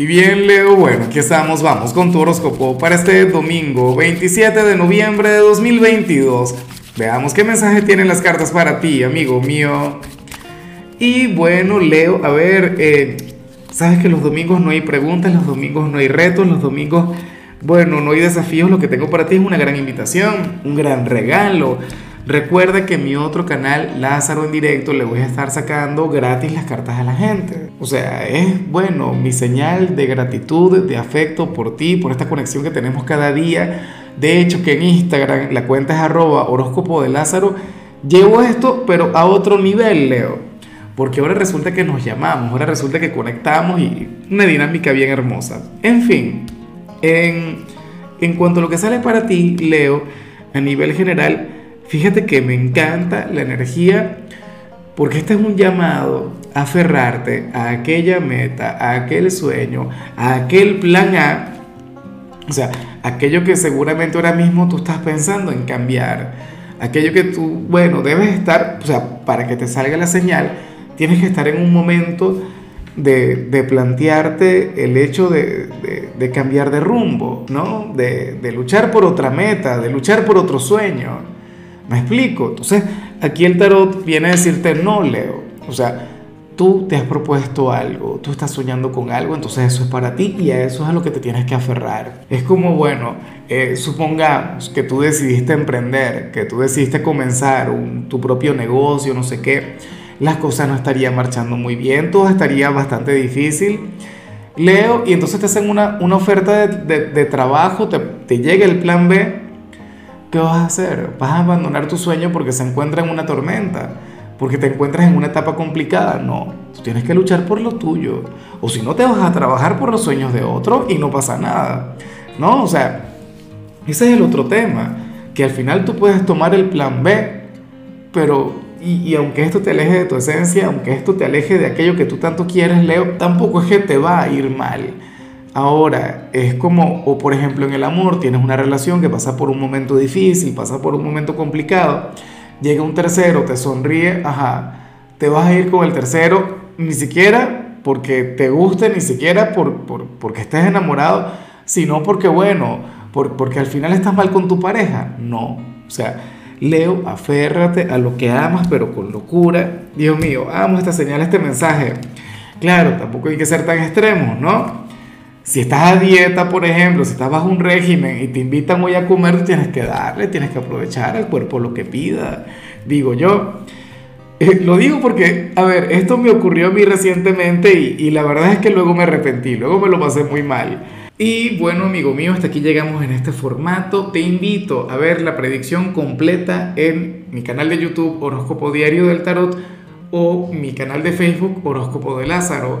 Y bien, Leo, bueno, aquí estamos, vamos con tu horóscopo para este domingo 27 de noviembre de 2022. Veamos qué mensaje tienen las cartas para ti, amigo mío. Y bueno, Leo, a ver, eh, sabes que los domingos no hay preguntas, los domingos no hay retos, los domingos, bueno, no hay desafíos. Lo que tengo para ti es una gran invitación, un gran regalo. Recuerda que en mi otro canal, Lázaro en directo, le voy a estar sacando gratis las cartas a la gente. O sea, es bueno, mi señal de gratitud, de afecto por ti, por esta conexión que tenemos cada día. De hecho, que en Instagram la cuenta es arroba horóscopo de Lázaro. Llevo esto, pero a otro nivel, Leo. Porque ahora resulta que nos llamamos, ahora resulta que conectamos y una dinámica bien hermosa. En fin, en, en cuanto a lo que sale para ti, Leo, a nivel general, Fíjate que me encanta la energía porque este es un llamado a aferrarte a aquella meta, a aquel sueño, a aquel plan A. O sea, aquello que seguramente ahora mismo tú estás pensando en cambiar. Aquello que tú, bueno, debes estar, o sea, para que te salga la señal, tienes que estar en un momento de, plantearte el hecho de, cambiar de rumbo, ¿no? de luchar por otra meta, de luchar por otro sueño. ¿Me explico? Entonces, aquí el tarot viene a decirte, no, Leo. O sea, tú te has propuesto algo, tú estás soñando con algo, entonces eso es para ti y a eso es a lo que te tienes que aferrar. Es como, bueno, eh, supongamos que tú decidiste emprender, que tú decidiste comenzar tu propio negocio, no sé qué, las cosas no estarían marchando muy bien, todo estaría bastante difícil. Leo, y entonces te hacen una, una oferta de, de, trabajo, te, te llega el plan B ¿qué vas a hacer? ¿Vas a abandonar tu sueño porque se encuentra en una tormenta? ¿Porque te encuentras en una etapa complicada? No, tú tienes que luchar por lo tuyo. O si no, te vas a trabajar por los sueños de otro y no pasa nada. ¿No? O sea, ese es el otro tema. Que al final tú puedes tomar el plan B, pero y, y, aunque esto te aleje de tu esencia, aunque esto te aleje de aquello que tú tanto quieres, Leo, tampoco es que te va a ir mal. Ahora, es como, o por ejemplo en el amor, tienes una relación que pasa por un momento difícil, pasa por un momento complicado, llega un tercero, te sonríe, ajá, te vas a ir con el tercero, ni siquiera porque te guste, ni siquiera por, porque estés enamorado, sino porque, bueno, porque al final estás mal con tu pareja. No, o sea, Leo, aférrate a lo que amas, pero con locura. Dios mío, amo esta señal, este mensaje. Claro, tampoco hay que ser tan extremos, ¿no? Si estás a dieta, por ejemplo, si estás bajo un régimen y te invitan hoy a comer, tienes que darle, tienes que aprovechar al cuerpo lo que pida, digo yo. Eh, lo digo porque, a ver, esto me ocurrió a mí recientemente y, y la verdad es que luego me arrepentí, luego me lo pasé muy mal. Y bueno, amigo mío, hasta aquí llegamos en este formato. Te invito a ver la predicción completa en mi canal de YouTube Horóscopo Diario del Tarot o mi canal de Facebook Horóscopo de Lázaro.